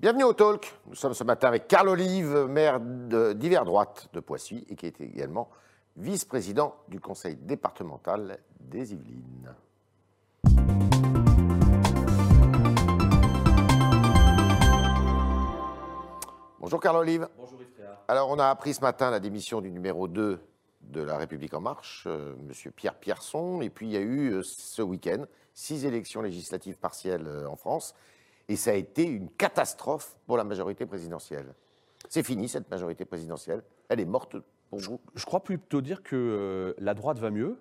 Bienvenue au Talk. Nous sommes ce matin avec Carl Olive, maire d'hiver droite de Poissy et qui est également vice-président du conseil départemental des Yvelines. Bonjour Carl Olive. Bonjour Yves Alors on a appris ce matin la démission du numéro 2 de La République En Marche, euh, Monsieur Pierre Pierson, et puis il y a eu euh, ce week-end six élections législatives partielles euh, en France, et ça a été une catastrophe pour la majorité présidentielle. C'est fini cette majorité présidentielle, elle est morte pour vous. Je crois plutôt dire que euh, la droite va mieux.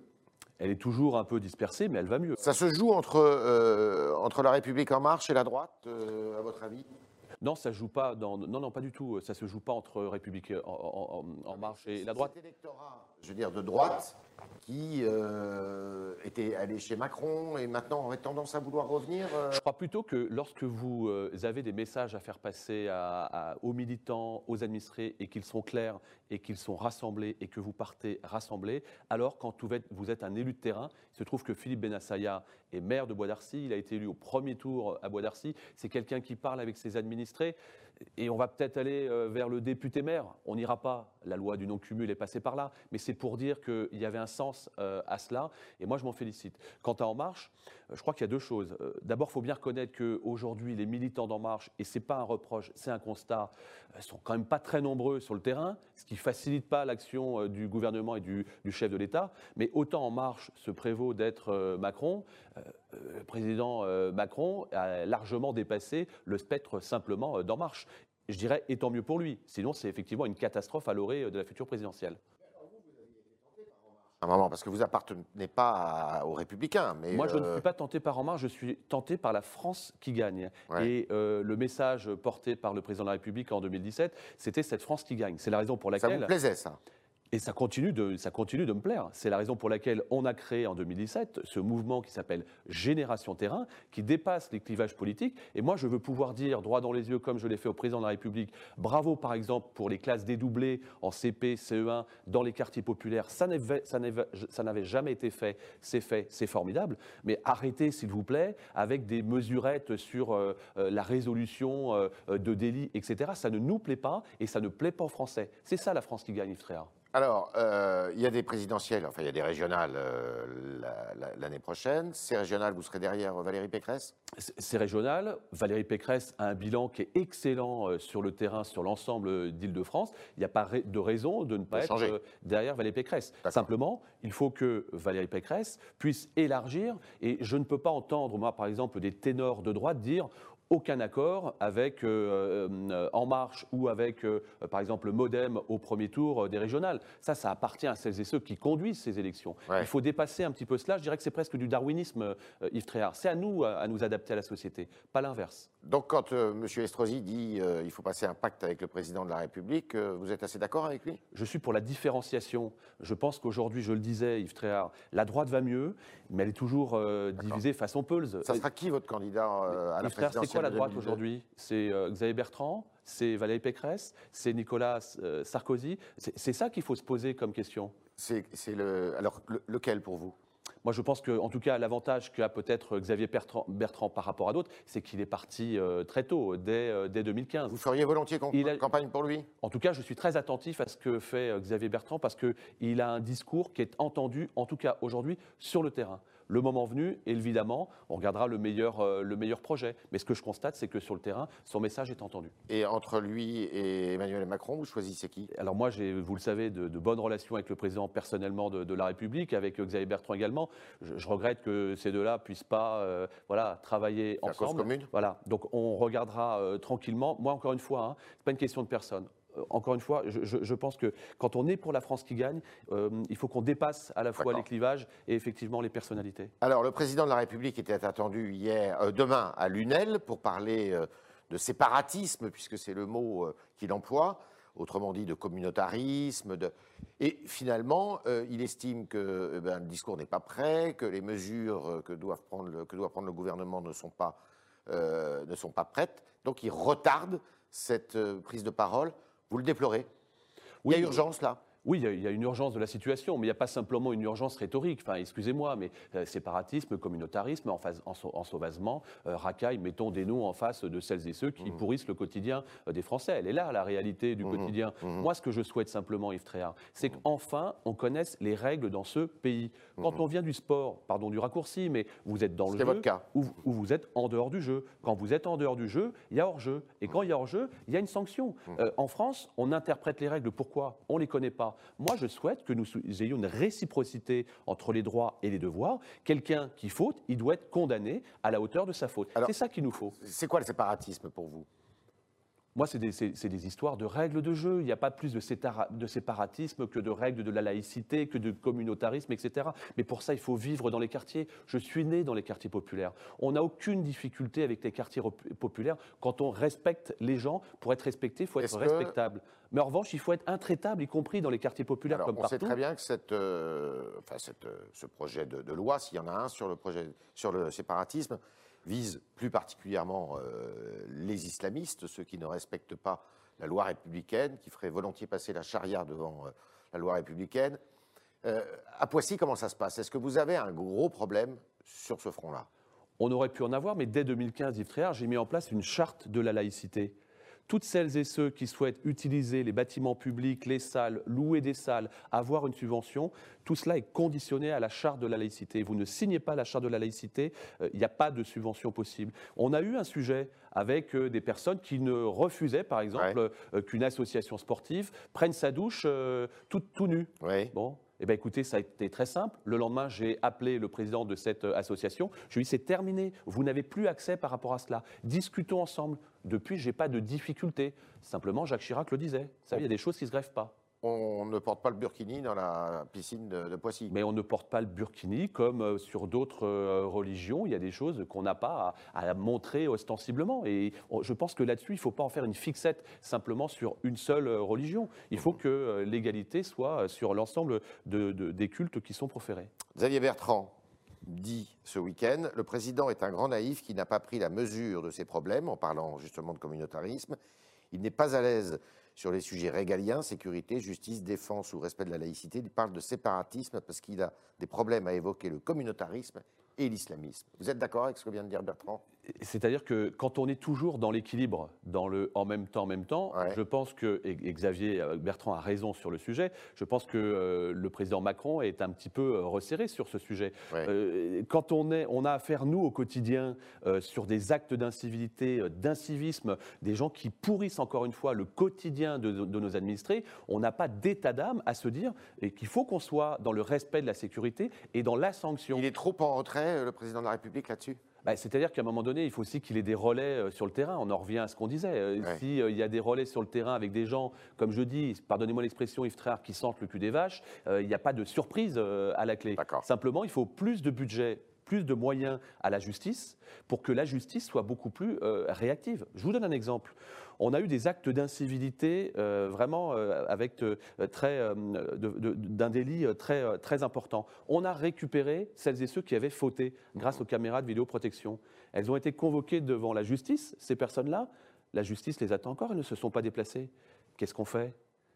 Elle est toujours un peu dispersée, mais elle va mieux. Ça se joue entre, euh, entre La République En Marche et la droite, euh, à votre avis? Non, ça joue pas dans. Non, non, pas du tout. Ça se joue pas entre République en, en- en marche et la droite. Cet électorat, je veux dire, de droite, qui euh, était allé chez Macron et maintenant aurait tendance à vouloir revenir. euh, Je crois plutôt que lorsque vous euh, avez des messages à faire passer aux militants, aux administrés, et qu'ils sont clairs et qu'ils sont rassemblés et que vous partez rassemblés, alors quand vous êtes, vous êtes un élu de terrain, il se trouve que Philippe Benassaya est maire de Bois d'Arcy, il a été élu au premier tour à Bois d'Arcy, c'est quelqu'un qui parle avec ses administrés, et on va peut-être aller euh, vers le député maire. On n'ira pas, la loi du non-cumul est passée par là, mais c'est pour dire qu'il y avait un sens euh, à cela, et moi je m'en félicite. Quant à En Marche, je crois qu'il y a deux choses. Euh, D'abord, il faut bien reconnaître qu'aujourd'hui, les militants d'En Marche, et ce n'est pas un reproche, c'est un constat, euh, sont quand même pas très nombreux sur le terrain, ce qui ne facilite pas l'action euh, du gouvernement et du, du chef de l'État. Mais autant En Marche se prévaut d'être Macron, le président Macron a largement dépassé le spectre simplement d'En Marche. Je dirais, et tant mieux pour lui. Sinon, c'est effectivement une catastrophe à l'orée de la future présidentielle. Un moment, parce que vous appartenez pas à- aux Républicains, mais Moi, je ne euh, suis pas tenté par En Marche, je suis tenté par la France qui gagne. Ouais. Et euh, le message porté par le président de la République en 2017, c'était cette France qui gagne. C'est la raison pour ça laquelle. vous plaisait ça? Et ça continue, de, ça continue de me plaire. C'est la raison pour laquelle on a créé en 2017 ce mouvement qui s'appelle Génération Terrain, qui dépasse les clivages politiques. Et moi, je veux pouvoir dire, droit dans les yeux, comme je l'ai fait au président de la République, bravo par exemple pour les classes dédoublées en CP, CE1, dans les quartiers populaires. Ça n'avait jamais été fait. C'est fait, c'est formidable. Mais arrêtez, s'il vous plaît, avec des mesurettes sur euh, euh, la résolution euh, de délits, etc. Ça ne nous plaît pas et ça ne plaît pas aux Français. C'est ça la France qui gagne, Yves Tréhard. Alors, euh, il y a des présidentielles, enfin il y a des régionales euh, la- la- l'année prochaine. Ces régionales, vous serez derrière Valérie Pécresse? C'est c'est régional. Valérie Pécresse a un bilan qui est excellent euh, sur le terrain, sur l'ensemble d'Île-de-France. Il n'y a pas de raison de ne pas De être changer. derrière Valérie Pécresse. Simplement, il faut que Valérie Pécresse puisse élargir. Et je ne peux pas entendre, moi, par exemple, des ténors de droite dire aucun accord avec euh, euh, En Marche ou avec, euh, par exemple, le Modem au premier tour des régionales. Ça, ça appartient à celles et ceux qui conduisent ces élections. Ouais. Il faut dépasser un petit peu cela. Je dirais que c'est presque du darwinisme, euh, Yves Tréhard. C'est à nous à, à nous adapter à la société, pas l'inverse. Donc, quand M. Estrosi dit il faut passer un pacte avec le président de la République, vous êtes assez d'accord avec lui? Je suis pour la différenciation. Je pense qu'aujourd'hui, je le disais, Yves Tréhard, la droite va mieux, mais elle est toujours divisée façon Pulse. Ça sera qui votre candidat à la Yves présidentielle quoi la droite 2022? aujourd'hui C'est euh, Xavier Bertrand c'est Valérie Pécresse, c'est Nicolas euh, Sarkozy. C'est ça qu'il faut se poser comme question. C'est le. Alors, le- lequel pour vous? Moi, je pense que, en tout cas, l'avantage qu'a peut-être Xavier Bertrand, Bertrand par rapport à d'autres, c'est qu'il est parti euh, très tôt, dès, euh, dès 2015. Vous feriez volontiers Il a- campagne pour lui? En tout cas, je suis très attentif à ce que fait euh, Xavier Bertrand parce qu'il a un discours qui est entendu, en tout cas aujourd'hui, sur le terrain. Le moment venu, évidemment, on regardera le meilleur, euh, le meilleur projet. Mais ce que je constate, c'est que sur le terrain, son message est entendu. Et entre lui et Emmanuel Macron, vous choisissez qui? Alors moi, j'ai, vous le savez, de, de bonnes relations avec le président personnellement de, de la République, avec Xavier Bertrand également. Je, je regrette que ces deux-là puissent pas, euh, voilà, travailler La cause ensemble. commune? Voilà, donc on regardera euh, tranquillement. Moi, encore une fois, hein, c'est pas une question de personne. Euh, Encore une fois, je, je- je pense que quand on est pour la France qui gagne, euh, il faut qu'on dépasse à la fois les clivages et effectivement les personnalités. Alors, le président de la République était attendu hier, euh, demain à Lunel pour parler euh, de séparatisme, puisque c'est le mot qu'il emploie, autrement dit de communautarisme. De... Et finalement, il estime que eh ben, le discours n'est pas prêt, que les mesures que, doivent prendre le, que doit prendre le gouvernement ne sont pas, ne sont pas prêtes. Donc, il retarde cette prise de parole. Vous le déplorez? Il y a urgence là Oui, il y, a une urgence de la situation, mais il n'y a pas simplement une urgence rhétorique. Enfin, excusez-moi, mais euh, séparatisme, communautarisme, en, phase, en, sauvagement, euh, racaille, mettons des noms en face de celles et ceux qui mmh. pourrissent le quotidien euh, des Français. Elle est là, la réalité du mmh. quotidien. Mmh. Moi, ce que je souhaite simplement, Yves Tréhard, c'est qu'enfin, on connaisse les règles dans ce pays. Quand on vient du sport, pardon du raccourci, mais vous êtes dans le jeu votre cas. Ou, vous êtes en dehors du jeu. Quand vous êtes en dehors du jeu, il y a hors-jeu. Et quand il y a hors-jeu, il y a une sanction. en France, on interprète les règles. Pourquoi? On ne les connaît pas. Moi, je souhaite que nous ayons une réciprocité entre les droits et les devoirs. Quelqu'un qui faute, il doit être condamné à la hauteur de sa faute. C'est ça qu'il nous faut. C'est quoi le séparatisme pour vous? Moi, c'est des, histoires de règles de jeu. Il n'y a pas plus de, séparatisme que de règles de la laïcité, que de communautarisme, etc. Mais pour ça, il faut vivre dans les quartiers. Je suis né dans les quartiers populaires. On n'a aucune difficulté avec les quartiers populaires quand on respecte les gens. Pour être respecté, il faut être respectable. Mais en revanche, il faut être intraitable, y compris dans les quartiers populaires comme on partout. On sait très bien que cette, euh, enfin cette, euh, ce projet de, loi, s'il y en a un sur le, projet, sur le séparatisme, vise plus particulièrement euh, les islamistes, ceux qui ne respectent pas la loi républicaine, qui feraient volontiers passer la charia devant la loi républicaine. à Poissy, comment ça se passe? Est-ce que vous avez un gros problème sur ce front-là? On aurait pu en avoir, mais dès 2015, Yves Tréhard, j'ai mis en place une charte de la laïcité toutes celles et ceux qui souhaitent utiliser les bâtiments publics, les salles, louer des salles, avoir une subvention, tout cela est conditionné à la charte de la laïcité. Vous ne signez pas la charte de la laïcité, euh, il n'y a pas de subvention possible. On a eu un sujet avec euh, des personnes qui ne refusaient, par exemple, euh, qu'une association sportive prenne sa douche tout, tout nu. Bon, eh bien, écoutez, ça a été très simple. Le lendemain, j'ai appelé le président de cette euh, association. Je lui ai dit, c'est terminé. Vous n'avez plus accès par rapport à cela. Discutons ensemble. Depuis, je n'ai pas de difficulté. Simplement, Jacques Chirac le disait. Il y a des choses qui ne se greffent pas on ne porte pas le burkini dans la piscine de, Poissy. Mais on ne porte pas le burkini comme euh, sur d'autres euh, religions. Il y a des choses qu'on n'a pas à, montrer ostensiblement. Et je pense que là-dessus, il ne faut pas en faire une fixette simplement sur une seule euh, religion. Il faut que l'égalité soit sur l'ensemble des cultes qui sont proférés. Xavier Bertrand dit ce week-end, le président est un grand naïf qui n'a pas pris la mesure de ses problèmes en parlant justement de communautarisme. Il n'est pas à l'aise sur les sujets régaliens, sécurité, justice, défense ou respect de la laïcité. Il parle de séparatisme parce qu'il a des problèmes à évoquer le communautarisme et l'islamisme. Vous êtes d'accord avec ce que vient de dire Bertrand? C'est-à-dire que quand on est toujours dans l'équilibre, dans le en même temps, en même temps, je pense que, et Xavier euh, Bertrand a raison sur le sujet, je pense que euh, le président Macron est un petit peu euh, resserré sur ce sujet. quand on, est, on a affaire, nous, au quotidien, sur des actes d'incivilité, d'incivisme, des gens qui pourrissent encore une fois le quotidien de, de nos administrés, on n'a pas d'état d'âme à se dire qu'il faut qu'on soit dans le respect de la sécurité et dans la sanction. Il est trop en retrait, le président de la République, là-dessus? Bah, c'est-à-dire qu'à un moment donné, il faut aussi qu'il ait des relais euh, sur le terrain. On en revient à ce qu'on disait. Euh, S'il euh, y a des relais sur le terrain avec des gens, comme je dis, pardonnez-moi l'expression, Yves Tréhard, qui sentent le cul des vaches, il n'y a pas de surprise à la clé. Simplement, il faut plus de budget plus de moyens à la justice pour que la justice soit beaucoup plus réactive. Je vous donne un exemple on a eu des actes d'incivilité euh, vraiment euh, avec euh, d'un délit très, très important. On a récupéré celles et ceux qui avaient fauté grâce aux caméras de vidéoprotection. Elles ont été convoquées devant la justice, ces personnes-là. La justice les attend encore, elles ne se sont pas déplacées. Qu'est-ce qu'on fait?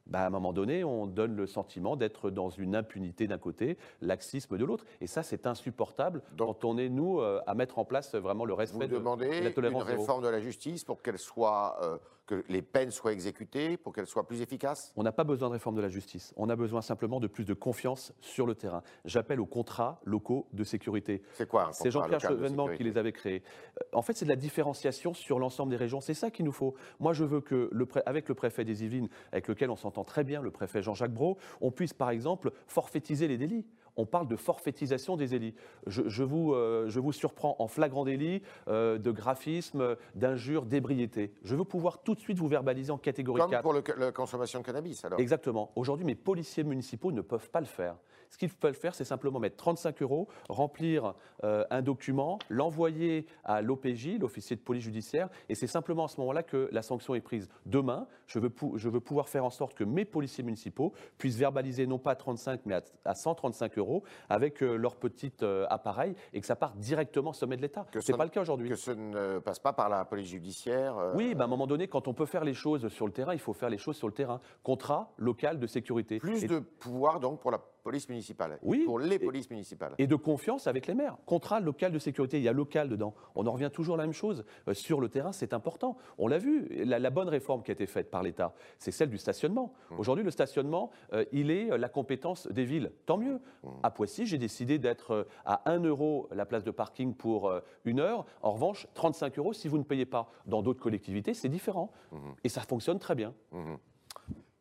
Bah, à un moment donné, on donne le sentiment d'être dans une impunité d'un côté, laxisme de l'autre. Et ça, c'est insupportable quand on est, nous, euh, à mettre en place vraiment le respect de, la tolérance. Une réforme de la justice pour qu'elle soit euh, que les peines soient exécutées, pour qu'elles soient plus efficaces? On n'a pas besoin de réforme de la justice. On a besoin simplement de plus de confiance sur le terrain. J'appelle aux contrats locaux de sécurité. C'est quoi un C'est Jean-Pierre Chevènement qui les avait créés. Euh, en fait, c'est de la différenciation sur l'ensemble des régions. C'est ça qu'il nous faut. Moi, je veux que, le avec le préfet des Yvelines, avec lequel on s'entend très bien, le préfet Jean-Jacques Brault, on puisse, par exemple, forfaitiser les délits on parle de forfaitisation des élits. Je, vous, euh, je vous, surprends en flagrant délit euh, de graphisme, d'injure, d'ébriété. Je veux pouvoir tout de suite vous verbaliser en catégorie Comme pour la consommation de cannabis, alors Exactement. Aujourd'hui, mes policiers municipaux ne peuvent pas le faire. Ce qu'il faut faire, c'est simplement mettre 35 euros, remplir euh, un document, l'envoyer à l'OPJ, l'officier de police judiciaire, et c'est simplement à ce moment-là que la sanction est prise. Demain, je veux, je veux pouvoir faire en sorte que mes policiers municipaux puissent verbaliser non pas à 35, mais à, 135 euros avec euh, leur petit euh, appareil et que ça parte directement au sommet de l'État. Ce n'est pas le cas aujourd'hui. Que ce ne passe pas par la police judiciaire Oui, bah, à un moment donné, quand on peut faire les choses sur le terrain, il faut faire les choses sur le terrain. Contrat local de sécurité. Plus de pouvoir donc pour la police municipale. Oui. Pour les polices municipales. Et de confiance avec les maires. Contrat local de sécurité, il y a local dedans. On en revient toujours à la même chose. Euh, sur le terrain, c'est important. On l'a vu. La, bonne réforme qui a été faite par l'État, c'est celle du stationnement. Mmh. Aujourd'hui, le stationnement, euh, il est euh, la compétence des villes. Tant mieux. Mmh. À Poissy, j'ai décidé d'être à 1 euro la place de parking pour une heure. En revanche, 35 euros si vous ne payez pas. Dans d'autres collectivités, c'est différent. Mmh. Et ça fonctionne très bien.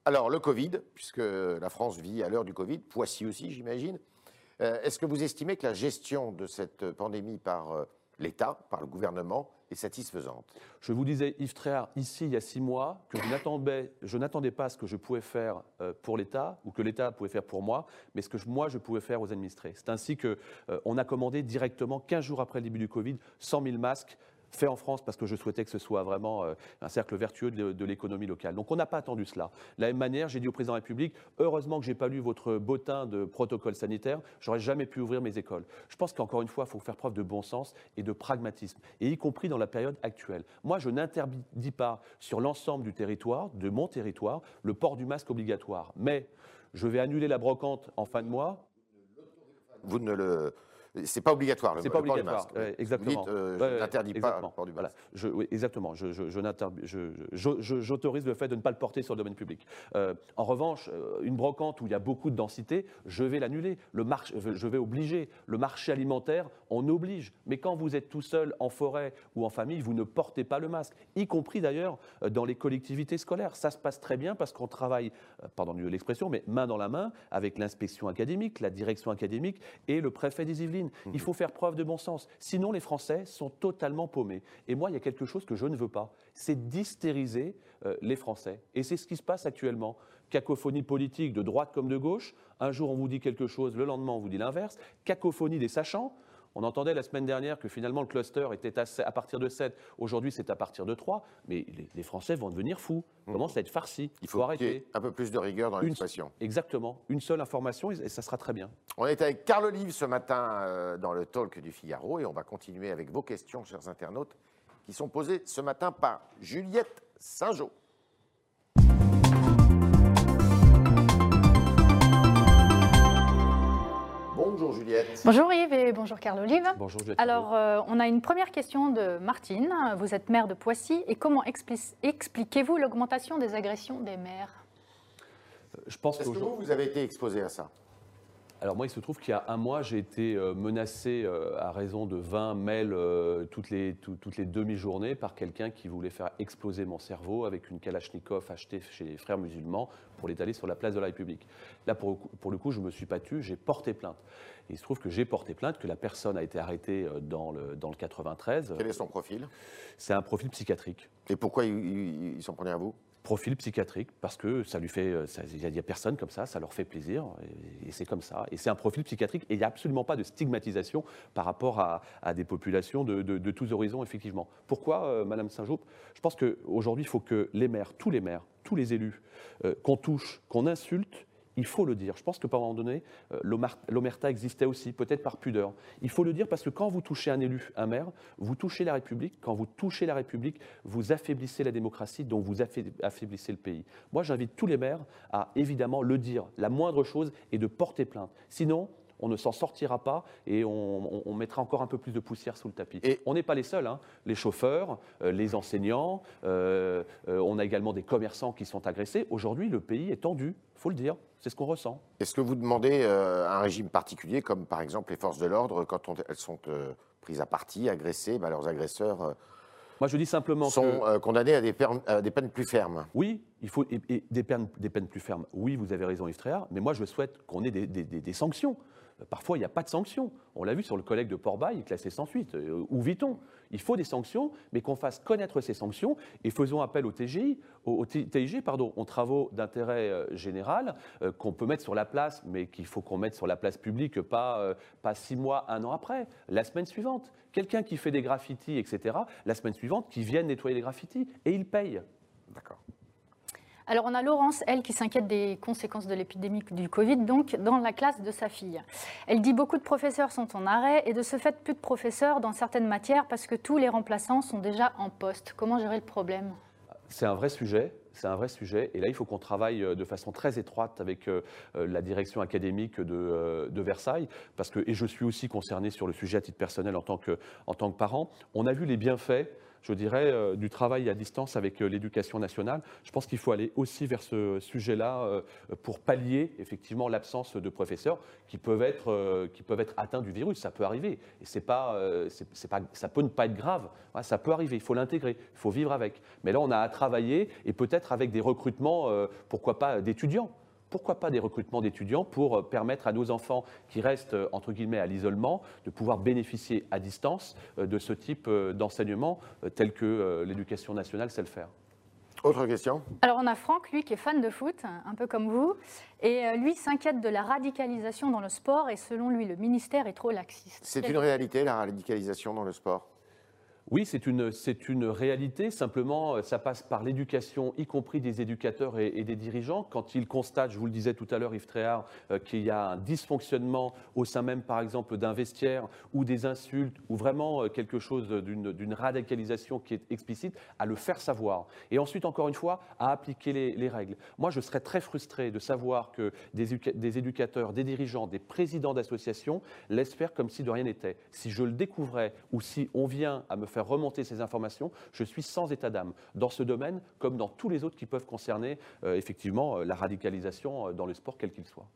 Alors, le Covid, puisque la France vit à l'heure du Covid, Poissy aussi, j'imagine. Euh, est-ce que vous estimez que la gestion de cette pandémie par euh, l'État, par le gouvernement, est satisfaisante? Je vous disais, Yves Tréhard, ici, il y a six mois, que je n'attendais pas ce que je pouvais faire euh, pour l'État ou que l'État pouvait faire pour moi, mais ce que moi, je pouvais faire aux administrés. C'est ainsi qu'on a commandé directement, 15 jours après le début du Covid, 100 000 masques fait en France parce que je souhaitais que ce soit vraiment euh, un cercle vertueux de, l'économie locale. Donc on n'a pas attendu cela. De la même manière, j'ai dit au président de la République, heureusement que je n'ai pas lu votre bottin de protocole sanitaire, j'aurais jamais pu ouvrir mes écoles. Je pense qu'encore une fois, il faut faire preuve de bon sens et de pragmatisme, et y compris dans la période actuelle. Moi, je n'interdis pas sur l'ensemble du territoire, de mon territoire, le port du masque obligatoire. Mais je vais annuler la brocante en fin de mois. Vous ne le c'est pas obligatoire. C'est pas obligatoire. exactement. Euh, je n'interdis pas le port du masque. Je, exactement. J'autorise le fait de ne pas le porter sur le domaine public. Euh, en revanche, euh, une brocante où il y a beaucoup de densité, je vais l'annuler. Le je vais obliger. Le marché alimentaire, on oblige. Mais quand vous êtes tout seul en forêt ou en famille, vous ne portez pas le masque. Y compris d'ailleurs dans les collectivités scolaires. Ça se passe très bien parce qu'on travaille, pardon l'expression, mais main dans la main avec l'inspection académique, la direction académique et le préfet des Yvelines. Il mhm. faut faire preuve de bon sens. Sinon, les Français sont totalement paumés. Et moi, il y a quelque chose que je ne veux pas, c'est d'hystériser euh, les Français. Et c'est ce qui se passe actuellement. Cacophonie politique de droite comme de gauche. Un jour, on vous dit quelque chose, le lendemain, on vous dit l'inverse. Cacophonie des sachants. On entendait la semaine dernière que finalement le cluster était à, partir de 7, aujourd'hui c'est à partir de 3, mais les, Français vont devenir fous, mmh. commencent à être farcis. Il faut, arrêter. un peu plus de rigueur dans l'expression. Exactement, une seule information et, ça sera très bien. On est avec Carl Olive ce matin euh, dans le talk du Figaro et on va continuer avec vos questions, chers internautes, qui sont posées ce matin par Juliette Saint-Jean. Bonjour Juliette. Bonjour Yves et bonjour Carl Olive. Bonjour Juliette. Alors, euh, on a une première question de Martine. Vous êtes maire de Poissy et comment expliquez-vous l'augmentation des agressions des maires? Je pense Est-ce que vous, vous avez été exposé à ça? Alors moi, il se trouve qu'il y a un mois, j'ai été euh, menacé euh, à raison de 20 mails toutes les, toutes les demi-journées par quelqu'un qui voulait faire exploser mon cerveau avec une Kalachnikov achetée chez les frères musulmans pour l'étaler sur la place de la République. Là, pour, pour le coup, je ne me suis pas tu, j'ai porté plainte. Et il se trouve que j'ai porté plainte, que la personne a été arrêtée euh, dans le, dans le 93. Quel est son profil? C'est un profil psychiatrique. Et pourquoi ils s'en prenaient à vous? Profil psychiatrique parce que ça lui fait, euh, il y a personne comme ça, ça leur fait plaisir et, c'est comme ça. Et c'est un profil psychiatrique et il n'y a absolument pas de stigmatisation par rapport à, des populations de, tous horizons, effectivement. Pourquoi, euh, Madame Saint-Jean Je pense qu'aujourd'hui, il faut que les maires, tous les maires, tous les élus, euh, qu'on touche, qu'on insulte, il faut le dire. Je pense que par un moment donné, euh, l'omerta existait aussi, peut-être par pudeur. Il faut le dire parce que quand vous touchez un élu, un maire, vous touchez la République. Quand vous touchez la République, vous affaiblissez la démocratie, donc vous affaiblissez le pays. Moi, j'invite tous les maires à évidemment le dire, la moindre chose, et de porter plainte. Sinon, on ne s'en sortira pas et on, mettra encore un peu plus de poussière sous le tapis. Et on n'est pas les seuls, hein. les chauffeurs, euh, les enseignants, euh, euh, on a également des commerçants qui sont agressés. Aujourd'hui, le pays est tendu, il faut le dire, c'est ce qu'on ressent. Est-ce que vous demandez un régime particulier, comme par exemple les forces de l'ordre, quand elles sont prises à partie, agressées, bah, leurs agresseurs moi, je dis simplement sont condamnés à des, peines plus fermes? Oui, il faut et, des, peines, des, peines, plus fermes. Oui, vous avez raison, Yves Tréhard, mais moi, je souhaite qu'on ait des, des sanctions. Parfois, il n'y a pas de sanction. On l'a vu sur le collègue de Port-Bail, classé sans suite. Euh, où vit-on? Il faut des sanctions, mais qu'on fasse connaître ces sanctions et faisons appel au TGI, au, TIG, pardon, aux travaux d'intérêt euh, général euh, qu'on peut mettre sur la place, mais qu'il faut qu'on mette sur la place publique, pas, euh, pas six mois, un an après, la semaine suivante. Quelqu'un qui fait des graffitis, etc., la semaine suivante, qui vienne nettoyer les graffitis, et il paye. D'accord. Alors on a Laurence, elle, qui s'inquiète des conséquences de l'épidémie du Covid, donc dans la classe de sa fille. Elle dit beaucoup de professeurs sont en arrêt et de ce fait plus de professeurs dans certaines matières parce que tous les remplaçants sont déjà en poste. Comment gérer le problème? C'est un vrai sujet. C'est un vrai sujet. Et là, il faut qu'on travaille euh, de façon très étroite avec euh, euh, la direction académique de, Versailles. Parce que, et je suis aussi concerné sur le sujet à titre personnel en tant que, en tant que parent. On a vu les bienfaits je dirais, euh, du travail à distance avec euh, l'éducation nationale. Je pense qu'il faut aller aussi vers ce sujet-là euh, pour pallier effectivement l'absence de professeurs qui peuvent être, atteints du virus. Ça peut arriver. Et c'est pas, pas, ça peut ne pas être grave. ça peut arriver. Il faut l'intégrer. Il faut vivre avec. Mais là, on a à travailler et peut-être avec des recrutements, pourquoi pas, d'étudiants pourquoi pas des recrutements d'étudiants pour euh, permettre à nos enfants qui restent, euh, entre guillemets, à l'isolement, de pouvoir bénéficier à distance euh, de ce type d'enseignement tel que l'éducation nationale sait le faire. Autre question? Alors on a Franck, lui qui est fan de foot, un peu comme vous, et lui s'inquiète de la radicalisation dans le sport et selon lui le ministère est trop laxiste. C'est une réalité la radicalisation dans le sport? Oui, c'est une, une, réalité. Simplement, euh, ça passe par l'éducation, y compris des éducateurs et, des dirigeants. Quand ils constatent, je vous le disais tout à l'heure, Yves Tréhard, euh, qu'il y a un dysfonctionnement au sein même, par exemple, d'un vestiaire ou des insultes ou vraiment euh, quelque chose d'une radicalisation qui est explicite, à le faire savoir. Et ensuite, encore une fois, à appliquer les, règles. Moi, je serais très frustré de savoir que des, des éducateurs, des dirigeants, des présidents d'associations laissent faire comme si de rien n'était. Si je le découvrais ou si on vient à me faire remonter ces informations, je suis sans état d'âme dans ce domaine comme dans tous les autres qui peuvent concerner euh, effectivement euh, la radicalisation euh, dans le sport quel qu'il soit.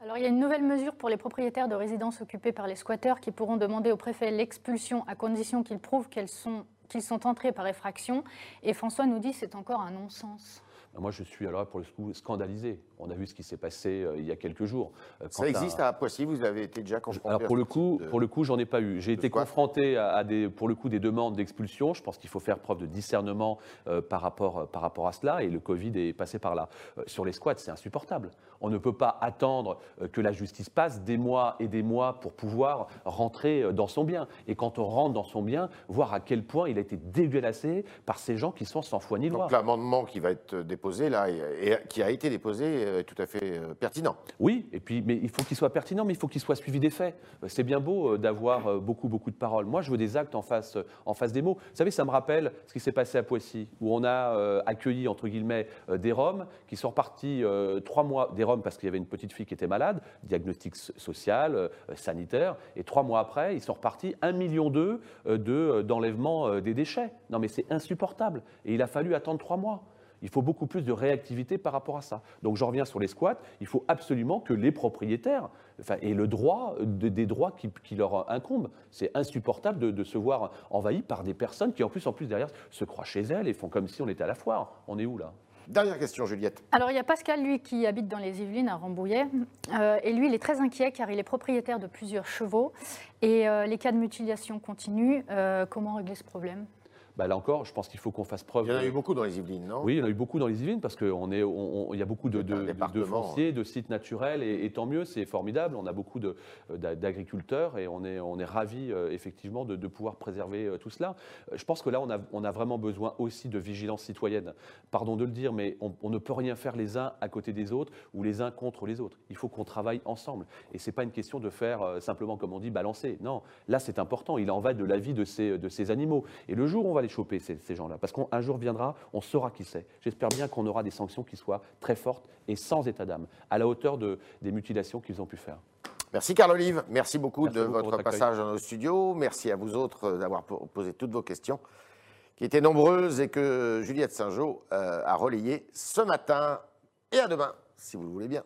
Alors, il y a une nouvelle mesure pour les propriétaires de résidences occupées par les squatteurs qui pourront demander au préfet l'expulsion à condition qu'ils prouvent qu'ils sont, sont entrés par effraction. Et François nous dit c'est encore un non-sens. Moi, je suis alors pour le coup scandalisé. On a vu ce qui s'est passé euh, il y a quelques jours. Euh, ça existe à, Poissy Vous avez été déjà confronté Alors pour le coup, pour le coup, j'en ai pas eu. J'ai été confronté à, des, pour le coup, des demandes d'expulsion. Je pense qu'il faut faire preuve de discernement euh, par rapport par rapport à cela. Et le Covid est passé par là. sur les squats, c'est insupportable. On ne peut pas attendre que la justice passe des mois et des mois pour pouvoir rentrer dans son bien. Et quand on rentre dans son bien, voir à quel point il a été dégueulassé par ces gens qui sont sans foi ni loi. Donc l'amendement qui va être déposé là et qui a été déposé est tout à fait euh, pertinent. Oui, et puis, mais il faut qu'il soit pertinent, mais il faut qu'il soit suivi des faits. Euh, c'est bien beau euh, d'avoir beaucoup, beaucoup de paroles. Moi, je veux des actes en face, en face des mots. Vous savez, ça me rappelle ce qui s'est passé à Poissy, où on a accueilli, entre guillemets, des Roms qui sont repartis trois mois, des Roms parce qu'il y avait une petite fille qui était malade, diagnostic social, sanitaire, et trois mois après, ils sont repartis un million d'eux d'enlèvement des déchets. Non, mais c'est insupportable. Et il a fallu attendre trois mois. Il faut beaucoup plus de réactivité par rapport à ça. Donc je reviens sur les squats. Il faut absolument que les propriétaires enfin, aient le droit, des droits qui, leur incombent. C'est insupportable de, se voir envahi par des personnes qui, en plus, en plus derrière, se croient chez elles et font comme si on était à la foire. On est où là? Dernière question, Juliette. Alors, il y a Pascal, lui, qui habite dans les Yvelines, à Rambouillet. Euh, et lui, il est très inquiet car il est propriétaire de plusieurs chevaux. Et euh, les cas de mutilation continuent. Euh, comment régler ce problème? Bah, là encore, je pense qu'il faut qu'on fasse preuve. Il y en a eu beaucoup dans les Yvelines, non? Oui, il y en a eu beaucoup dans les Yvelines parce qu'il y a beaucoup de, de, de, fonciers, de sites naturels et, tant mieux, c'est formidable. On a beaucoup d'agriculteurs et on est, on est ravis euh, effectivement de, pouvoir préserver euh, tout cela. Euh, je pense que là, on a, on a, vraiment besoin aussi de vigilance citoyenne. Pardon de le dire, mais on, ne peut rien faire les uns à côté des autres ou les uns contre les autres. Il faut qu'on travaille ensemble. Et ce n'est pas une question de faire simplement, comme on dit, balancer. Non, là, c'est important. Il en va de la vie de ces, de ces animaux. Et le jour où on va les choper, ces, gens-là. Parce qu'un jour viendra, on saura qui c'est. J'espère bien qu'on aura des sanctions qui soient très fortes et sans état d'âme, à la hauteur de, des mutilations qu'ils ont pu faire. Merci Carl Olive, merci beaucoup de votre, passage dans nos studios. Merci à vous autres d'avoir posé toutes vos questions, qui étaient nombreuses et que Juliette Saint-Jean euh, a relayées ce matin. Et à demain, si vous le voulez bien.